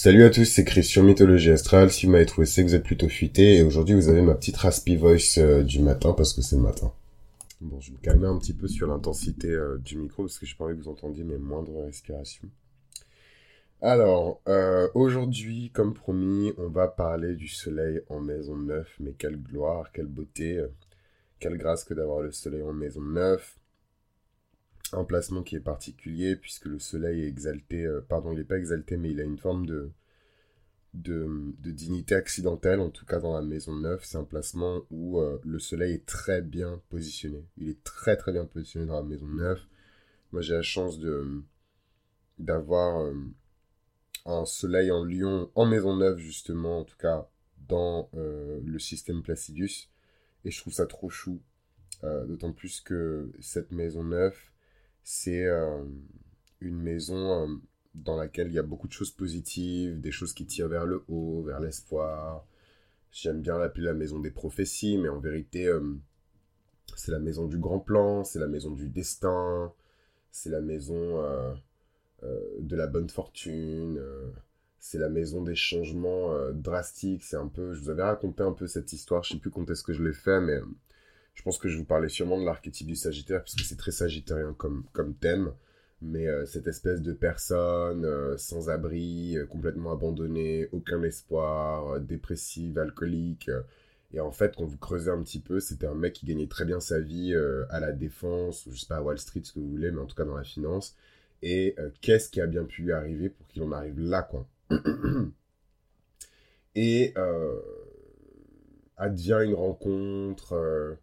Salut à tous, c'est Christian Mythologie Astrale. Si vous m'avez trouvé, c'est que vous êtes plutôt fuité. Et aujourd'hui, vous avez ma petite raspy voice euh, du matin parce que c'est le matin. Bon, je vais me calmer un petit peu sur l'intensité euh, du micro parce que je pas que vous entendiez mes moindres respirations. Alors, euh, aujourd'hui, comme promis, on va parler du soleil en maison 9. Mais quelle gloire, quelle beauté, quelle grâce que d'avoir le soleil en maison 9 un placement qui est particulier puisque le soleil est exalté, euh, pardon, il n'est pas exalté, mais il a une forme de, de, dignité accidentelle, en tout cas dans la maison neuve. C'est un placement où euh, le soleil est très bien positionné. Il est très très bien positionné dans la maison neuve. Moi j'ai la chance de d'avoir euh, un soleil en lion en maison neuve justement, en tout cas dans le système Placidus. Et je trouve ça trop chou. D'autant plus que cette maison neuve, c'est euh, une maison euh, dans laquelle il y a beaucoup de choses positives, des choses qui tirent vers le haut, vers l'espoir. J'aime bien l'appeler la maison des prophéties, mais en vérité, euh, c'est la maison du grand plan, c'est la maison du destin, c'est la maison de la bonne fortune, c'est la maison des changements drastiques. C'est un peu, je vous avais raconté un peu cette histoire, je sais plus quand est-ce que je l'ai fait, mais je pense que je vous parlais sûrement de l'archétype du Sagittaire, puisque c'est très sagittérien comme, comme thème. Mais euh, cette espèce de personne euh, sans abri, euh, complètement abandonnée, aucun espoir, dépressive, alcoolique. et en fait, quand vous creusez un petit peu, c'était un mec qui gagnait très bien sa vie à la défense, ou je sais pas, à Wall Street, ce que vous voulez, mais en tout cas dans la finance. Et qu'est-ce qui a bien pu lui arriver pour qu'il en arrive là, quoi? Et advient une rencontre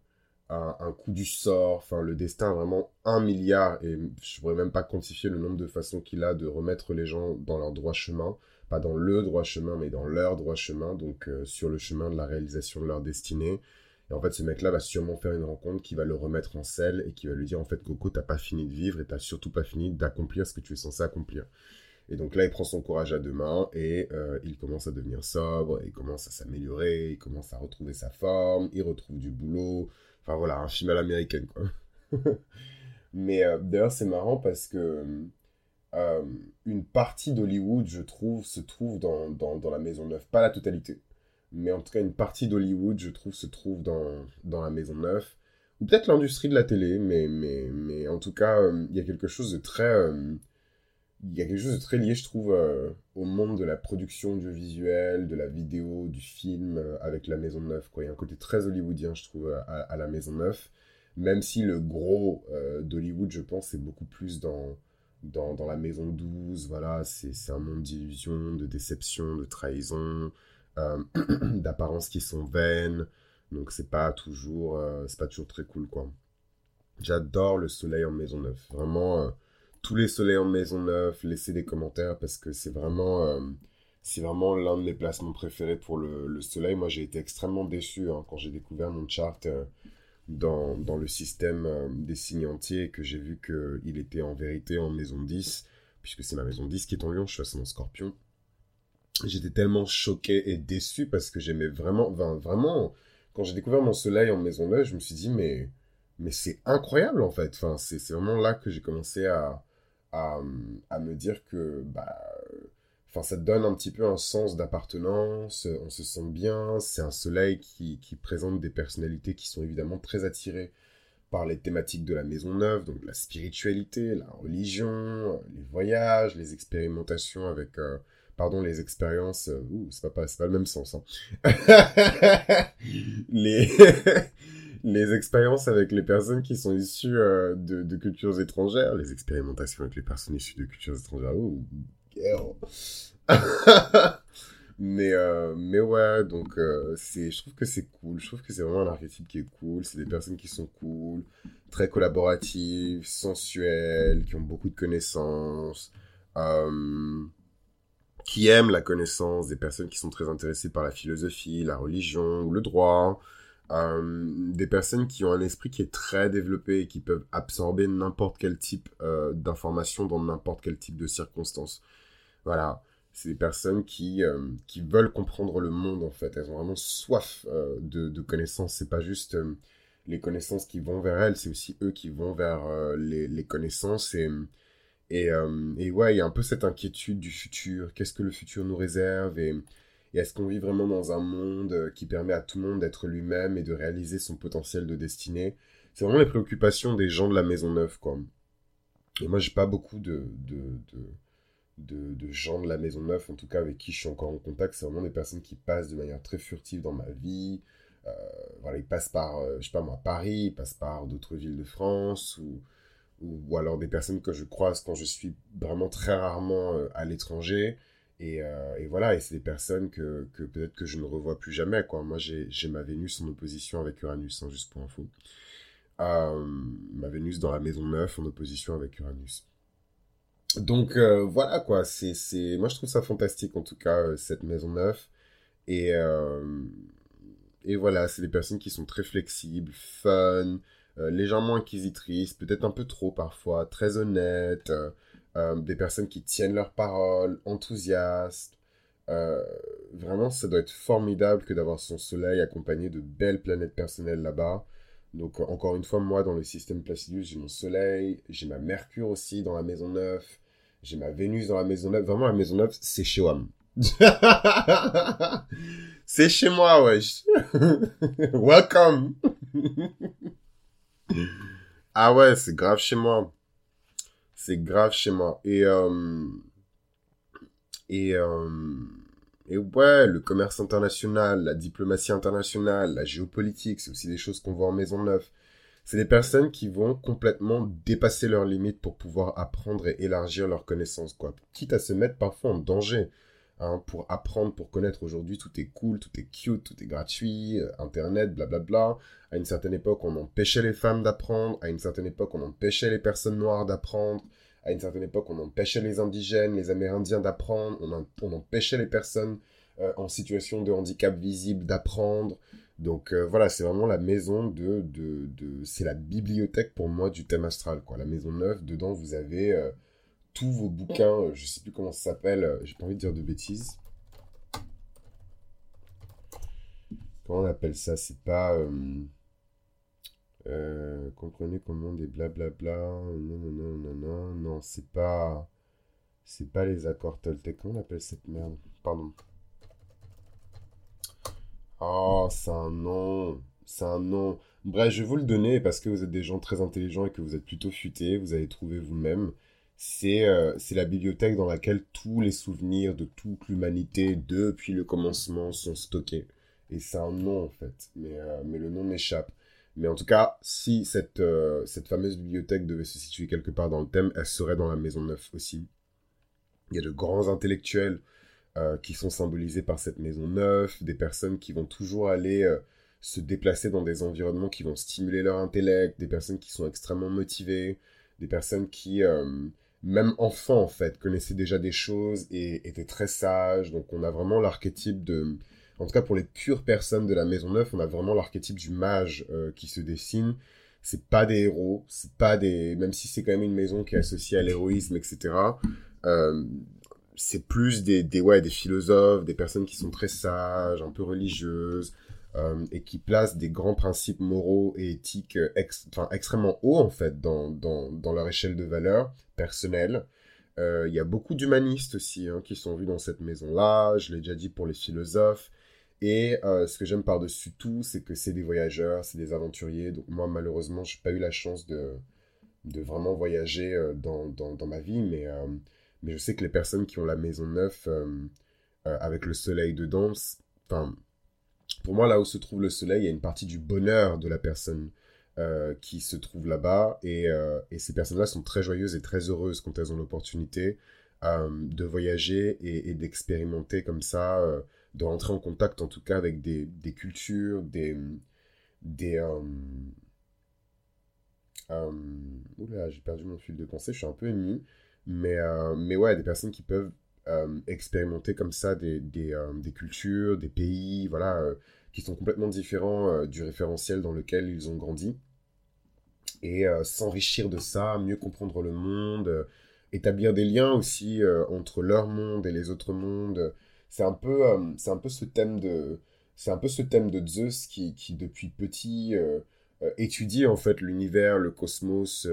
un, coup du sort, enfin le destin vraiment un milliard et je pourrais même pas quantifier le nombre de façons qu'il a de remettre les gens dans leur droit chemin, pas dans le droit chemin mais dans leur droit chemin, donc euh, sur le chemin de la réalisation de leur destinée. Et en fait ce mec-là va sûrement faire une rencontre qui va le remettre en selle et qui va lui dire en fait Coco t'as pas fini de vivre et t'as surtout pas fini d'accomplir ce que tu es censé accomplir. Et donc là, il prend son courage à deux mains et euh, il commence à devenir sobre, il commence à s'améliorer, il commence à retrouver sa forme, il retrouve du boulot, Enfin voilà, un film à l'américaine, quoi. Mais euh, d'ailleurs, c'est marrant parce que euh, une partie d'Hollywood, je trouve, se trouve dans, dans, la Maison Neuve. Pas la totalité. Mais en tout cas, une partie d'Hollywood, je trouve, se trouve dans, dans la Maison Neuve. Ou peut-être l'industrie de la télé, mais, mais, mais en tout cas, euh, il y a quelque chose de très il y a quelque chose de très lié, je trouve, euh, au monde de la production audiovisuelle, de la vidéo, du film, euh, avec la Maison Neuve. Quoi. Il y a un côté très hollywoodien, je trouve, à, la Maison Neuve. Même si le gros euh, d'Hollywood, je pense, est beaucoup plus dans, dans, dans la Maison 12. Voilà, c'est un monde d'illusions, de déception, de trahison, d'apparences qui sont vaines. Donc c'est pas toujours, pas toujours très cool, quoi. J'adore le soleil en Maison Neuve. Vraiment tous les soleils en maison neuve, laissez des commentaires parce que c'est vraiment, euh, c'est vraiment l'un de mes placements préférés pour le, soleil. Moi, j'ai été extrêmement déçu hein, quand j'ai découvert mon chart euh, dans, dans, le système euh, des signes entiers et que j'ai vu qu'il était en vérité en maison 10, puisque c'est ma maison 10 qui est en lion, je suis en scorpion. J'étais tellement choqué et déçu parce que j'aimais vraiment, vraiment, quand j'ai découvert mon soleil en maison neuve, je me suis dit, mais, mais c'est incroyable en fait. Enfin, c'est vraiment là que j'ai commencé à, à, me dire que bah, ça donne un petit peu un sens d'appartenance, on se sent bien, c'est un soleil qui, présente des personnalités qui sont évidemment très attirées par les thématiques de la maison neuve, donc la spiritualité, la religion, les voyages, les expérimentations avec... Euh, pardon, les expériences, euh, c'est pas, pas le même sens. Hein. les, les expériences avec les personnes qui sont issues euh, de, cultures étrangères, les expérimentations avec les personnes issues de cultures étrangères. Oh, mais, euh, mais ouais, donc euh, c'est, je trouve que c'est cool. Je trouve que c'est vraiment un archétype qui est cool. C'est des personnes qui sont cool, très collaboratives, sensuelles, qui ont beaucoup de connaissances, qui aiment la connaissance, des personnes qui sont très intéressées par la philosophie, la religion ou le droit. Euh, des personnes qui ont un esprit qui est très développé et qui peuvent absorber n'importe quel type euh, d'information dans n'importe quel type de circonstances. Voilà, c'est des personnes qui, euh, qui veulent comprendre le monde en fait. Elles ont vraiment soif de, de, connaissances. C'est pas juste les connaissances qui vont vers elles, c'est aussi eux qui vont vers les, les, connaissances. Et, Et, et ouais, il y a un peu cette inquiétude du futur. Qu'est-ce que le futur nous réserve est-ce qu'on vit vraiment dans un monde qui permet à tout le monde d'être lui-même et de réaliser son potentiel de destinée? C'est vraiment les préoccupations des gens de la Maison Neuve, quoi. Et moi, j'ai pas beaucoup de, de, de, de, gens de la Maison Neuve, en tout cas avec qui je suis encore en contact. C'est vraiment des personnes qui passent de manière très furtive dans ma vie. Euh, voilà, ils passent par, euh, je sais pas moi, Paris, ils passent par d'autres villes de France, ou, ou, alors des personnes que je croise quand je suis vraiment très rarement euh, à l'étranger. Et, et, voilà, et c'est des personnes que, peut-être que je ne revois plus jamais. Moi, j'ai ma Vénus en opposition avec Uranus, hein, juste pour info. ma Vénus dans la maison 9 en opposition avec Uranus. Donc voilà quoi, c'est, moi je trouve ça fantastique en tout cas, cette maison 9. Et, voilà, c'est des personnes qui sont très flexibles, fun, euh, légèrement inquisitrices, peut-être un peu trop parfois, très honnêtes, euh, euh, des personnes qui tiennent leurs paroles, enthousiastes. vraiment, ça doit être formidable que d'avoir son soleil accompagné de belles planètes personnelles là-bas. Donc, encore une fois, moi, dans le système Placidus, j'ai mon soleil, j'ai ma Mercure aussi dans la maison 9, j'ai ma Vénus dans la maison 9. Vraiment, la maison 9, c'est chez WAM. C'est chez moi, wesh. Welcome. ah ouais, c'est grave chez moi. C'est grave chez moi. Et, euh, et, euh, et ouais, le commerce international, la diplomatie internationale, la géopolitique, c'est aussi des choses qu'on voit en Maison Neuve. C'est des personnes qui vont complètement dépasser leurs limites pour pouvoir apprendre et élargir leurs connaissances, quoi. Quitte à se mettre parfois en danger. Hein, pour apprendre, pour connaître aujourd'hui, tout est cool, tout est cute, tout est gratuit, euh, Internet, blablabla. À une certaine époque, on empêchait les femmes d'apprendre. À une certaine époque, on empêchait les personnes noires d'apprendre. À une certaine époque, on empêchait les indigènes, les amérindiens d'apprendre. On, empêchait les personnes euh, en situation de handicap visible d'apprendre. Donc euh, voilà, c'est vraiment la maison de... c'est la bibliothèque pour moi du thème astral. La maison neuve, dedans, vous avez tous vos bouquins, euh, je sais plus comment ça s'appelle, euh, j'ai pas envie de dire de bêtises. Comment on appelle ça? C'est pas. Euh, comprenez comment des blablabla. Non, non, non, non, non, non, c'est pas. C'est pas les accords Toltec. Comment on appelle cette merde? Pardon. Oh, c'est un nom. C'est un nom. Bref, je vais vous le donner parce que vous êtes des gens très intelligents et que vous êtes plutôt futés. Vous avez trouvé vous-même c'est euh, c'est la bibliothèque dans laquelle tous les souvenirs de toute l'humanité depuis le commencement sont stockés. Et c'est un nom en fait, mais, euh, mais le nom m'échappe. Mais en tout cas, si cette, euh, cette fameuse bibliothèque devait se situer quelque part dans le thème, elle serait dans la Maison Neuf aussi. Il y a de grands intellectuels qui sont symbolisés par cette Maison Neuve, des personnes qui vont toujours aller se déplacer dans des environnements qui vont stimuler leur intellect, des personnes qui sont extrêmement motivées, des personnes qui même enfant, en fait, connaissait déjà des choses et était très sage. Donc, on a vraiment l'archétype de. En tout cas, pour les pures personnes de la Maison Neuve, on a vraiment l'archétype du mage euh, qui se dessine. C'est pas des héros, c'est pas des. Même si c'est quand même une maison qui est associée à l'héroïsme, etc. Euh, c'est plus des, des, ouais, des philosophes, des personnes qui sont très sages, un peu religieuses, euh, et qui placent des grands principes moraux et éthiques extrêmement hauts, en fait, dans, dans, dans leur échelle de valeur personnelle. Euh, il y a beaucoup d'humanistes aussi hein, qui sont vus dans cette maison-là, je l'ai déjà dit pour les philosophes. Et euh, ce que j'aime par-dessus tout, c'est que c'est des voyageurs, c'est des aventuriers. Donc moi, malheureusement, je n'ai pas eu la chance de, de vraiment voyager dans, dans, dans, ma vie, mais, mais je sais que les personnes qui ont la maison neuve avec le soleil dedans, enfin, pour moi, là où se trouve le soleil, il y a une partie du bonheur de la personne euh, qui se trouve là-bas. Euh, et, ces personnes-là sont très joyeuses et très heureuses quand elles ont l'opportunité euh, de voyager et, d'expérimenter comme ça, de rentrer en contact en tout cas avec des, cultures, des... des oula, j'ai perdu mon fil de pensée, je suis un peu ému. Mais, mais ouais, des personnes qui peuvent expérimenter comme ça des, des, des, cultures, des pays, voilà, qui sont complètement différents du référentiel dans lequel ils ont grandi. Et s'enrichir de ça, mieux comprendre le monde, établir des liens aussi entre leur monde et les autres mondes. C'est un peu, c'est un peu ce thème de, c'est un peu ce thème de Zeus qui, qui depuis petit étudie en fait l'univers, le cosmos,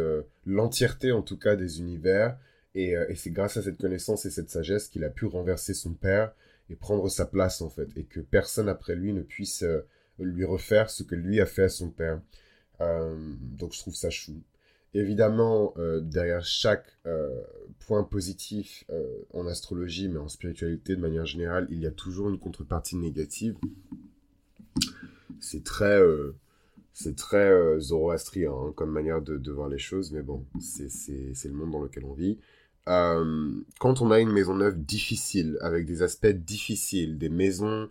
l'entièreté en tout cas des univers et c'est grâce à cette connaissance et cette sagesse qu'il a pu renverser son père et prendre sa place en fait, et que personne après lui ne puisse lui refaire ce que lui a fait à son père. donc je trouve ça chou. Évidemment, euh, derrière chaque euh, point positif euh, en astrologie, mais en spiritualité de manière générale, il y a toujours une contrepartie négative. C'est très, c'est très zoroastrien hein, comme manière de, voir les choses, mais bon, c'est le monde dans lequel on vit. Quand on a une maison neuve difficile, avec des aspects difficiles, des maisons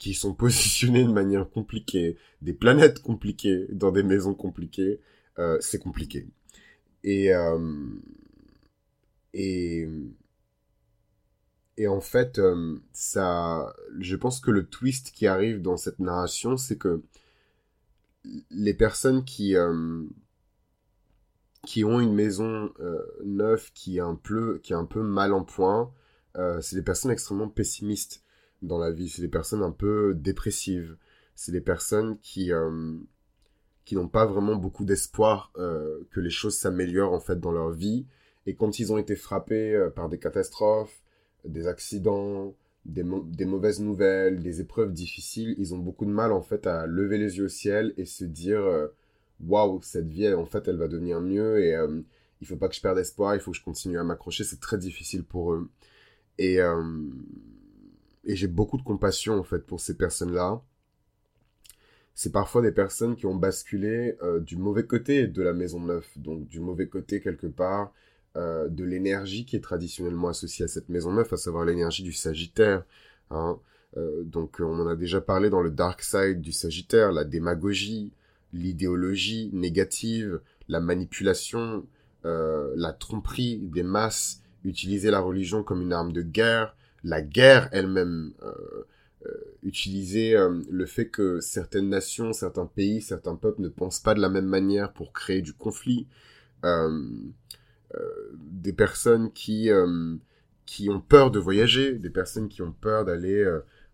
qui sont positionnés de manière compliquée, des planètes compliquées dans des maisons compliquées, euh, c'est compliqué. Et, euh, et, et en fait, euh, ça, je pense que le twist qui arrive dans cette narration, c'est que les personnes qui, qui ont une maison neuve qui est, un peu, qui un peu mal en point, c'est des personnes extrêmement pessimistes dans la vie. C'est des personnes un peu dépressives. C'est des personnes qui, euh, qui n'ont pas vraiment beaucoup d'espoir euh, que les choses s'améliorent en fait dans leur vie. Et quand ils ont été frappés euh, par des catastrophes, des accidents, des, des, mauvaises nouvelles, des épreuves difficiles, ils ont beaucoup de mal en fait à lever les yeux au ciel et se dire waouh cette vie en fait elle va devenir mieux et il faut pas que je perde espoir, il faut que je continue à m'accrocher, c'est très difficile pour eux. Et et j'ai beaucoup de compassion en fait pour ces personnes-là. C'est parfois des personnes qui ont basculé euh, du mauvais côté de la maison neuve, donc du mauvais côté quelque part euh, de l'énergie qui est traditionnellement associée à cette maison neuve, à savoir l'énergie du Sagittaire. Hein. Euh, donc on en a déjà parlé dans le dark side du Sagittaire, la démagogie, l'idéologie négative, la manipulation, la tromperie des masses, utiliser la religion comme une arme de guerre, la guerre elle-même, euh, euh, utiliser euh, le fait que certaines nations, certains pays, certains peuples ne pensent pas de la même manière pour créer du conflit, des personnes qui qui ont peur de voyager, des personnes qui ont peur d'aller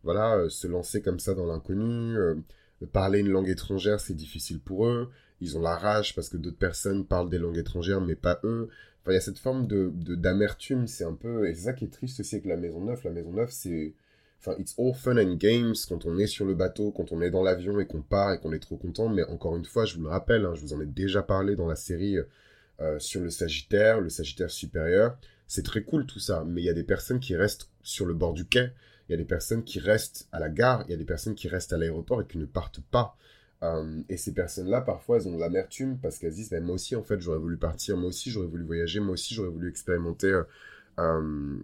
voilà se lancer comme ça dans l'inconnu, parler une langue étrangère, c'est difficile pour eux. Ils ont la rage parce que d'autres personnes parlent des langues étrangères, mais pas eux il y a cette forme de d'amertume, c'est un peu... Et c'est ça qui est triste aussi avec la Maison Neuve. La Maison Neuve, c'est... Enfin, it's all fun and games quand on est sur le bateau, quand on est dans l'avion et qu'on part et qu'on est trop content. Mais encore une fois, je vous le rappelle, hein, je vous en ai déjà parlé dans la série euh, sur le Sagittaire, le Sagittaire supérieur. C'est très cool tout ça, mais il y a des personnes qui restent sur le bord du quai, il y a des personnes qui restent à la gare, il y a des personnes qui restent à l'aéroport et qui ne partent pas. Euh, et ces personnes-là, parfois, elles ont l'amertume parce qu'elles disent, ben, moi aussi, en fait, j'aurais voulu partir, moi aussi, j'aurais voulu voyager, moi aussi, j'aurais voulu expérimenter, euh, euh,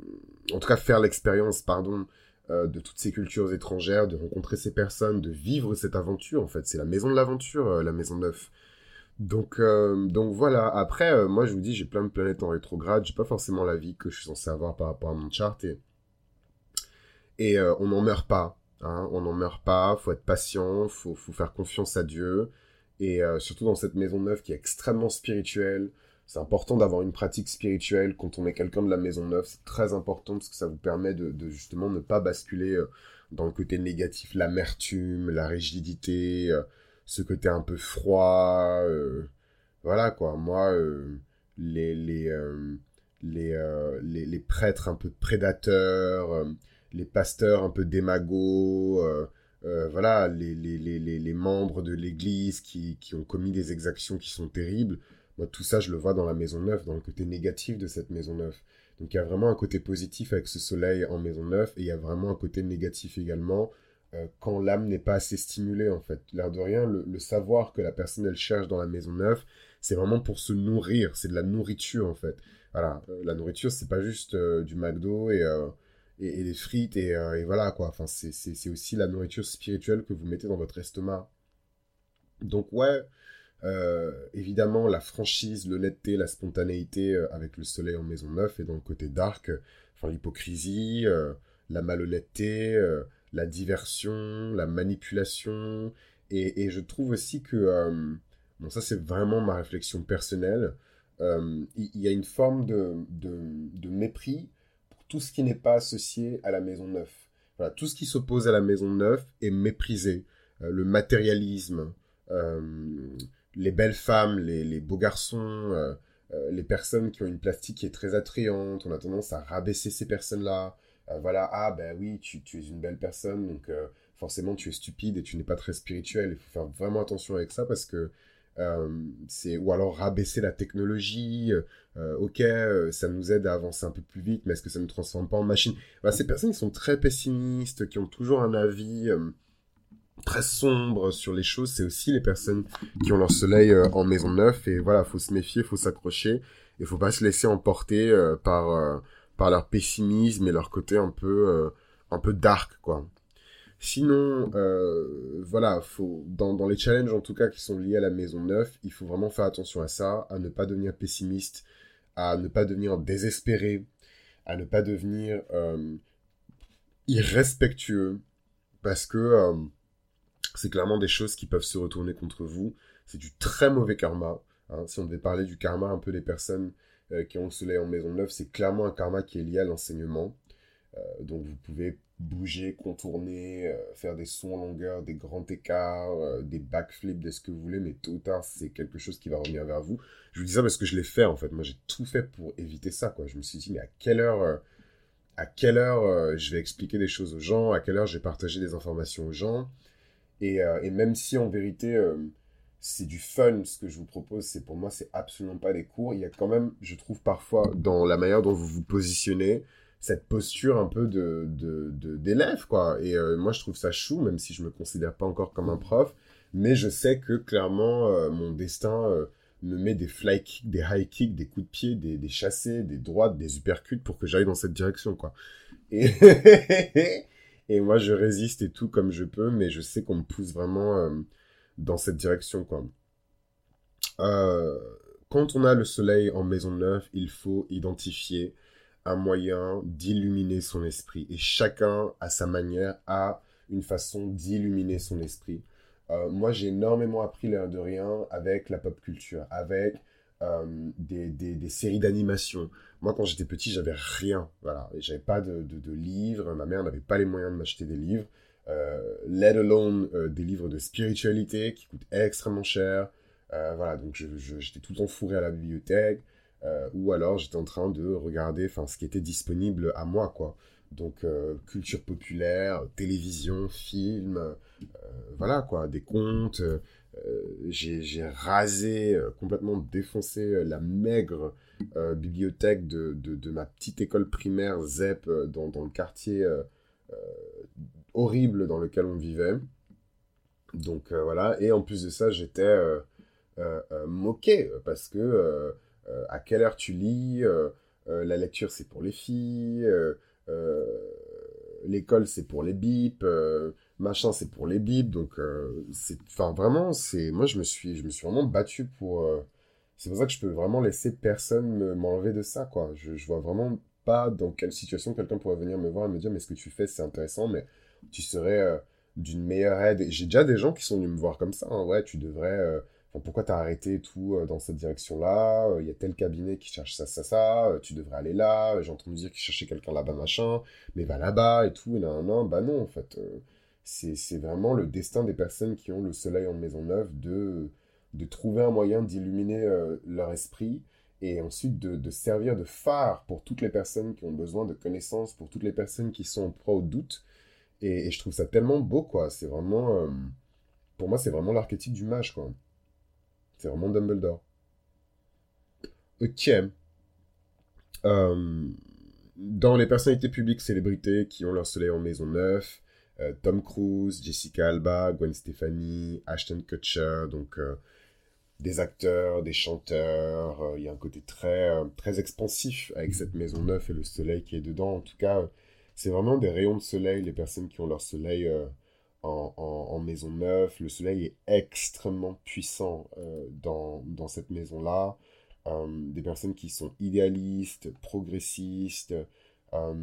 en tout cas, faire l'expérience, pardon, de toutes ces cultures étrangères, de rencontrer ces personnes, de vivre cette aventure, en fait. C'est la maison de l'aventure, la maison neuf. Donc, donc voilà. Après, moi, je vous dis, j'ai plein de planètes en rétrograde, j'ai pas forcément la vie que je suis censé avoir par rapport à mon chart et on n'en meurt pas. Hein, on n'en meurt pas, faut être patient, faut, faut faire confiance à Dieu. Et euh, surtout dans cette maison neuve qui est extrêmement spirituelle, c'est important d'avoir une pratique spirituelle quand on est quelqu'un de la maison neuve. C'est très important parce que ça vous permet de, justement ne pas basculer euh, dans le côté négatif, l'amertume, la rigidité, euh, ce côté un peu froid. voilà quoi. Moi, les, les, prêtres un peu prédateurs les pasteurs un peu démagos, euh, euh, voilà, les, les, les, les, membres de l'Église qui, qui, ont commis des exactions qui sont terribles. Moi, tout ça, je le vois dans la maison neuve, dans le côté négatif de cette maison neuve. Donc, il y a vraiment un côté positif avec ce soleil en maison neuve, et il y a vraiment un côté négatif également euh, quand l'âme n'est pas assez stimulée, en fait. L'air de rien, le, savoir que la personne, elle cherche dans la maison neuve, c'est vraiment pour se nourrir, c'est de la nourriture, en fait. Voilà, la nourriture, c'est pas juste du McDo et et, des frites euh, et, voilà quoi. Enfin, c'est aussi la nourriture spirituelle que vous mettez dans votre estomac. Donc ouais, euh, évidemment la franchise, l'honnêteté, la spontanéité euh, avec le soleil en maison neuve et dans le côté dark, enfin l'hypocrisie, la malhonnêteté, la diversion, la manipulation. Et, je trouve aussi que, bon ça c'est vraiment ma réflexion personnelle, il y, a une forme de, de mépris tout ce qui n'est pas associé à la maison neuve. Voilà, tout ce qui s'oppose à la maison neuve est méprisé. Euh, le matérialisme, euh, les belles femmes, les, beaux garçons, les personnes qui ont une plastique qui est très attrayante, on a tendance à rabaisser ces personnes-là. voilà, ah ben oui, tu, tu, es une belle personne, donc forcément tu es stupide et tu n'es pas très spirituel. Il faut faire vraiment attention avec ça parce que euh, c'est ou alors rabaisser la technologie. Euh, ok, euh, ça nous aide à avancer un peu plus vite, mais est-ce que ça ne transforme pas en machine? Ces personnes qui sont très pessimistes, qui ont toujours un avis très sombre sur les choses, c'est aussi les personnes qui ont leur soleil en maison neuve. Et voilà, faut se méfier, faut s'accrocher, et faut pas se laisser emporter par par leur pessimisme et leur côté un peu un peu dark, quoi. Sinon, euh, voilà, faut, dans, les challenges en tout cas qui sont liés à la maison neuve, il faut vraiment faire attention à ça, à ne pas devenir pessimiste, à ne pas devenir désespéré, à ne pas devenir euh, irrespectueux, parce que euh, c'est clairement des choses qui peuvent se retourner contre vous. C'est du très mauvais karma. Hein. Si on devait parler du karma un peu des personnes qui ont le soleil en maison neuve, c'est clairement un karma qui est lié à l'enseignement. Donc vous pouvez bouger, contourner, euh, faire des sauts en longueur, des grands écarts, euh, des backflips, de ce que vous voulez, mais tôt ou tard, c'est quelque chose qui va revenir vers vous. Je vous dis ça parce que je l'ai fait, en fait. Moi, j'ai tout fait pour éviter ça, quoi. Je me suis dit, mais à quelle heure, euh, à quelle heure je vais expliquer des choses aux gens, à quelle heure je vais partager des informations aux gens? Et, et même si, en vérité, c'est du fun, ce que je vous propose, c'est pour moi, c'est absolument pas des cours. Il y a quand même, je trouve parfois, dans la manière dont vous vous positionnez, cette posture un peu de d'élève quoi. Et euh, moi je trouve ça chou même si je me considère pas encore comme un prof. Mais je sais que clairement euh, mon destin euh, me met des fly kicks des high kicks des coups de pied des, des chassés des droites des uppercuts pour que j'aille dans cette direction quoi. Et et moi je résiste et tout comme je peux mais je sais qu'on me pousse vraiment dans cette direction quoi. Quand on a le soleil en maison neuve il faut identifier un moyen d'illuminer son esprit. Et chacun, à sa manière, a une façon d'illuminer son esprit. Euh, moi, j'ai énormément appris l'air de rien avec la pop culture, avec euh, des, des, séries d'animation. Moi, quand j'étais petit, j'avais rien. Voilà, j'avais pas de, de, livres. Ma mère n'avait pas les moyens de m'acheter des livres. Euh, let alone des livres de spiritualité qui coûtent extrêmement cher. voilà, donc j'étais tout le temps fourré à la bibliothèque. Euh, ou alors j'étais en train de regarder ce qui était disponible à moi quoi. Donc euh, culture populaire télévision film euh, voilà quoi des contes j'ai rasé complètement défoncé la maigre bibliothèque de, de, ma petite école primaire ZEP dans, dans le quartier horrible dans lequel on vivait. Donc voilà. Et en plus de ça j'étais moqué parce que à quelle heure tu lis, euh, euh, la lecture c'est pour les filles, l'école c'est pour les bips, machin c'est pour les bips, donc c'est, enfin vraiment c'est, moi je me suis, je me suis vraiment battu pour, c'est pour ça que je peux vraiment laisser personne m'enlever de ça quoi. Je, je vois vraiment pas dans quelle situation quelqu'un pourrait venir me voir et me dire mais ce que tu fais c'est intéressant mais tu serais d'une meilleure aide. J'ai déjà des gens qui sont venus me voir comme ça. Hein. Ouais, tu devrais pourquoi t'as arrêté tout euh, dans cette direction-là euh, Il y a tel cabinet qui cherche ça, ça, ça, euh, tu devrais aller là, j'ai entendu dire qu'il cherchait quelqu'un là-bas, machin, mais va là-bas et tout, et non, non, bah non, en fait. c'est vraiment le destin des personnes qui ont le soleil en maison neuve de, de trouver un moyen d'illuminer leur esprit et ensuite de, servir de phare pour toutes les personnes qui ont besoin de connaissances, pour toutes les personnes qui sont en proie au doute. Et je trouve ça tellement beau, quoi. C'est vraiment... pour moi, c'est vraiment l'archétype du mage, quoi. C'est vraiment Dumbledore. Ok. Euh, dans les personnalités publiques célébrités qui ont leur soleil en maison neuve, euh, Tom Cruise, Jessica Alba, Gwen Stefani, Ashton Kutcher, donc euh, des acteurs, des chanteurs. Il y a un côté très, très expansif avec cette maison neuve et le soleil qui est dedans. En tout cas, c'est vraiment des rayons de soleil, les personnes qui ont leur soleil en, maison neuve. Le soleil est extrêmement puissant euh, dans, dans, cette maison-là. Euh, des personnes qui sont idéalistes, progressistes, euh,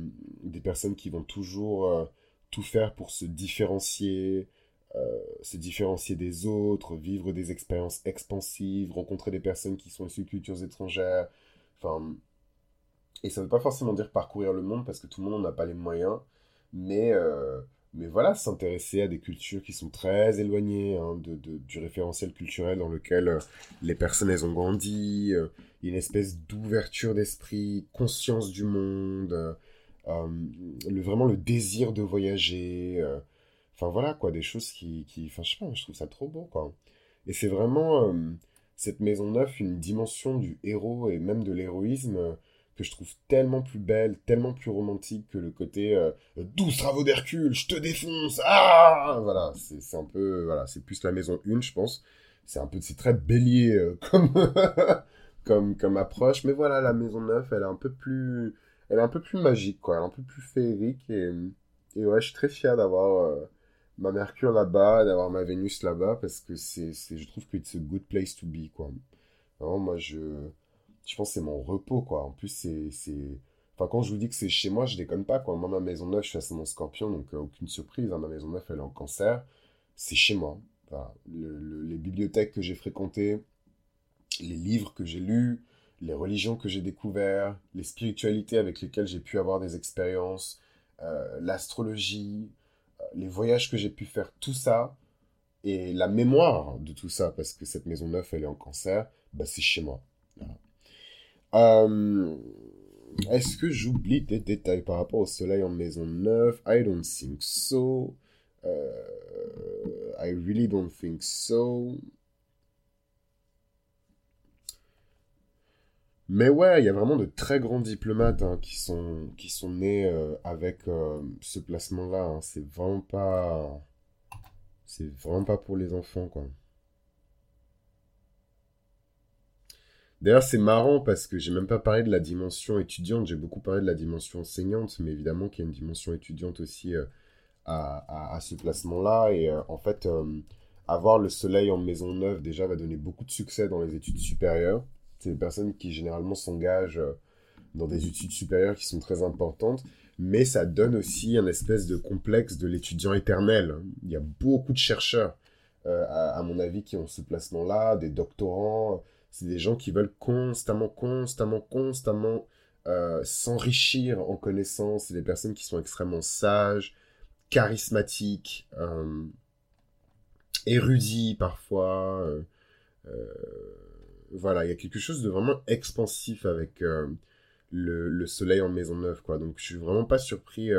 des personnes qui vont toujours tout faire pour se différencier, se différencier des autres, vivre des expériences expansives, rencontrer des personnes qui sont issues de cultures étrangères. Enfin, et ça ne veut pas forcément dire parcourir le monde parce que tout le monde n'a pas les moyens, mais mais voilà, s'intéresser à des cultures qui sont très éloignées hein, de, du référentiel culturel dans lequel euh, les personnes elles ont grandi. Euh, une espèce d'ouverture d'esprit, conscience du monde, euh, vraiment le désir de voyager. Enfin voilà quoi, des choses qui, qui, je sais pas, je trouve ça trop beau quoi. Et c'est vraiment cette maison neuve une dimension du héros et même de l'héroïsme que je trouve tellement plus belle, tellement plus romantique que le côté euh, 12 travaux d'Hercule, je te défonce, ah Voilà, c'est un peu, voilà, c'est plus la maison 1, je pense. C'est un peu, c'est très bélier euh, comme, comme, comme approche, mais voilà, la maison 9, elle est un peu plus, elle est un peu plus magique, quoi, elle est un peu plus féerique, et, et ouais, je suis très fier d'avoir euh, ma Mercure là-bas, d'avoir ma Vénus là-bas, parce que c'est, je trouve que c'est a good place to be, quoi. Vraiment, moi, je je pense que c'est mon repos, quoi. En plus, c'est, c'est... Enfin, quand je vous dis que c'est chez moi, je déconne pas, quoi. Moi, ma maison neuve, je suis à mon scorpion, donc euh, aucune surprise. Hein. ma maison neuve, elle est en cancer. C'est chez moi. les bibliothèques que j'ai fréquentées, les livres que j'ai lus, les religions que j'ai découvertes, les spiritualités avec lesquelles j'ai pu avoir des expériences, euh, l'astrologie, euh, les voyages que j'ai pu faire, tout ça, et la mémoire de tout ça, parce que cette maison neuve, elle est en cancer, bah, c'est chez moi. Euh, est-ce que j'oublie des détails par rapport au soleil en maison neuve? I don't think so. Euh, I really don't think so. Mais ouais, il y a vraiment de très grands diplomates hein, qui, sont, qui sont nés euh, avec ce placement-là. Hein. C'est vraiment pas. C'est vraiment pas pour les enfants, quoi. D'ailleurs, c'est marrant parce que j'ai même pas parlé de la dimension étudiante, j'ai beaucoup parlé de la dimension enseignante, mais évidemment qu'il y a une dimension étudiante aussi euh, à, ce placement-là. Et euh, en fait, euh, avoir le soleil en maison neuve déjà va donner beaucoup de succès dans les études supérieures. C'est des personnes qui généralement s'engagent dans des études supérieures qui sont très importantes, mais ça donne aussi un espèce de complexe de l'étudiant éternel. Il y a beaucoup de chercheurs, à mon avis, qui ont ce placement-là, des doctorants c'est des gens qui veulent constamment, constamment, constamment euh, s'enrichir en connaissances. C'est des personnes qui sont extrêmement sages, charismatiques, euh, érudits parfois. Euh, voilà, il y a quelque chose de vraiment expansif avec le, soleil en maison neuve, quoi. Donc je suis vraiment pas surpris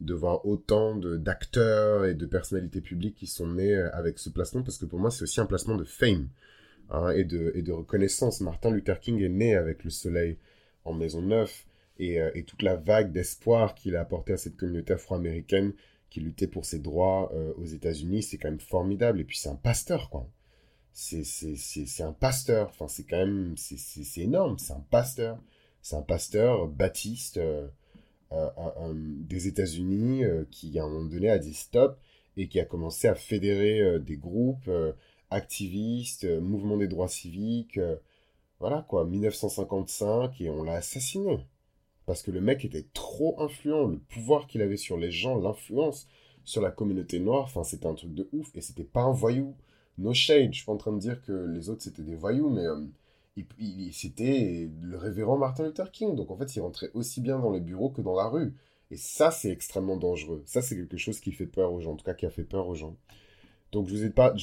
de voir autant d'acteurs et de personnalités publiques qui sont nés avec ce placement, parce que pour moi c'est aussi un placement de fame. Hein, et, de, et de reconnaissance. Martin Luther King est né avec le soleil en Maison Neuve et, euh, et toute la vague d'espoir qu'il a apporté à cette communauté afro-américaine qui luttait pour ses droits euh, aux États-Unis, c'est quand même formidable. Et puis c'est un pasteur, quoi. C'est un pasteur. Enfin, c'est quand même, c'est énorme. C'est un pasteur. C'est un pasteur baptiste euh, des États-Unis qui, à un moment donné, a dit stop et qui a commencé à fédérer des groupes activiste, euh, mouvement des droits civiques, euh, voilà quoi, 1955, et on l'a assassiné. Parce que le mec était trop influent, le pouvoir qu'il avait sur les gens, l'influence sur la communauté noire, enfin c'était un truc de ouf, et c'était pas un voyou. No shade, je suis pas en train de dire que les autres c'était des voyous, mais euh, il, c'était le révérend Martin Luther King, donc en fait il rentrait aussi bien dans les bureaux que dans la rue. Et ça c'est extrêmement dangereux, ça c'est quelque chose qui fait peur aux gens, en tout cas qui a fait peur aux gens. Donc, je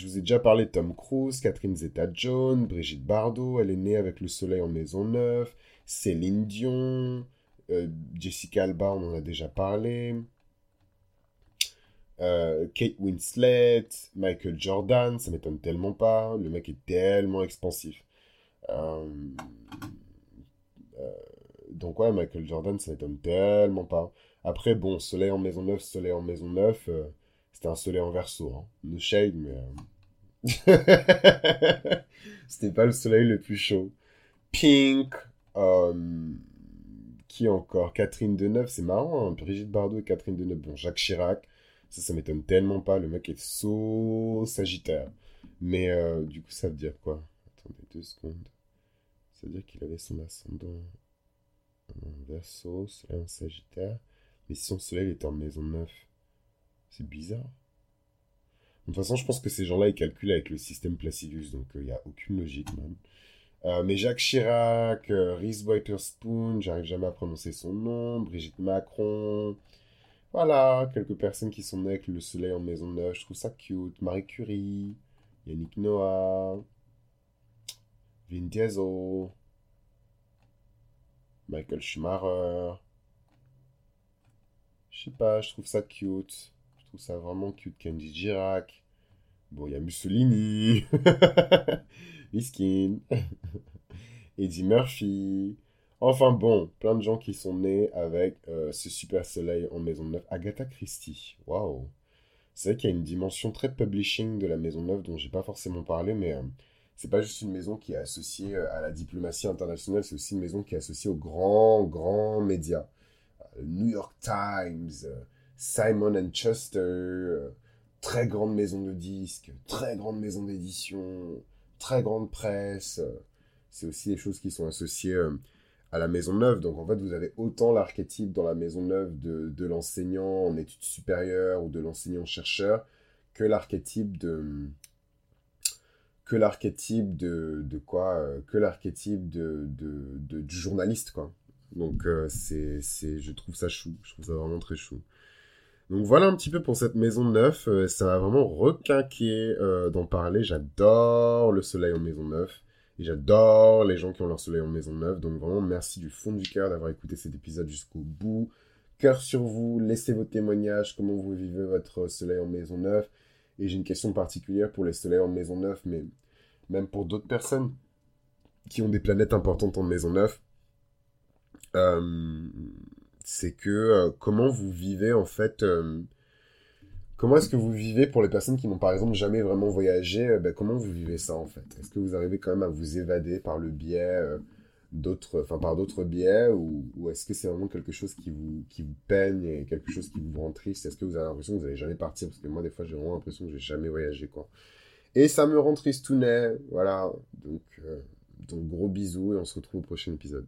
vous, ai déjà parlé de Tom Cruise, Catherine Zeta-Jones, Brigitte Bardot, elle est née avec le soleil en maison neuve, Céline Dion, euh, Jessica Alba, on en a déjà parlé, euh, Kate Winslet, Michael Jordan, ça m'étonne tellement pas, le mec est tellement expansif. Euh, donc ouais, Michael Jordan, ça m'étonne tellement pas. Après, bon, soleil en maison neuve, soleil en maison neuve c'était un soleil en verso. Hein. No shade, mais. Euh, c'était pas le soleil le plus chaud. Pink. Euh, qui encore? Catherine Deneuve, c'est marrant. Hein. Brigitte Bardot et Catherine Deneuve. Bon, Jacques Chirac. Ça, ça m'étonne tellement pas. Le mec est so sagittaire. Mais euh, du coup, ça veut dire quoi? Attendez deux secondes. Ça veut dire qu'il avait son ascendant en verso, soleil en sagittaire. Mais si son soleil était en maison 9, c'est bizarre. De toute façon, je pense que ces gens-là, ils calculent avec le système Placidus, donc il euh, n'y a aucune logique, même. Euh, mais Jacques Chirac, euh, Reese Witherspoon, j'arrive jamais à prononcer son nom, Brigitte Macron, voilà, quelques personnes qui sont nées avec le soleil en maison neuve, je trouve ça cute. Marie Curie, Yannick Noah, Vin Diesel, Michael Schumacher. Je sais pas, je trouve ça cute. Trouve ça vraiment cute. Kenji Girac. Bon, il y a Mussolini. Miskin. Eddie Murphy. Enfin bon, plein de gens qui sont nés avec euh, ce super soleil en maison neuve. Agatha Christie. Waouh. C'est vrai qu'il y a une dimension très publishing de la maison neuve dont j'ai pas forcément parlé, mais euh, c'est pas juste une maison qui est associée euh, à la diplomatie internationale, c'est aussi une maison qui est associée aux grands, grands médias. New York Times, Simon Schuster, très grande maison de disques, très grande maison d'édition, très grande presse. C'est aussi des choses qui sont associées à la maison neuve. Donc en fait, vous avez autant l'archétype dans la maison neuve de, de l'enseignant en études supérieures ou de l'enseignant-chercheur que l'archétype de que l'archétype de, de quoi euh, que l'archétype de, de, du journaliste quoi donc euh, c'est je trouve ça chou je trouve ça vraiment très chou donc voilà un petit peu pour cette maison neuve euh, ça m'a vraiment requinqué d'en parler j'adore le soleil en maison neuve et j'adore les gens qui ont leur soleil en maison neuve. Donc vraiment, merci du fond du cœur d'avoir écouté cet épisode jusqu'au bout. Cœur sur vous, laissez vos témoignages, comment vous vivez votre soleil en maison neuve. Et j'ai une question particulière pour les soleils en maison neuve, mais même pour d'autres personnes qui ont des planètes importantes en maison neuve. Euh, c'est que euh, comment vous vivez en fait euh, Comment est-ce que vous vivez pour les personnes qui n'ont par exemple jamais vraiment voyagé euh, ben, Comment vous vivez ça en fait? Est-ce que vous arrivez quand même à vous évader par le biais d'autres, enfin par d'autres biais ou, est-ce que c'est vraiment quelque chose qui vous, qui vous peine et quelque chose qui vous rend triste? Est-ce que vous avez l'impression que vous n'allez jamais partir? Parce que moi des fois j'ai vraiment l'impression que j'ai jamais voyagé quoi. Et ça me rend tristounet, voilà. Donc, donc gros bisous et on se retrouve au prochain épisode.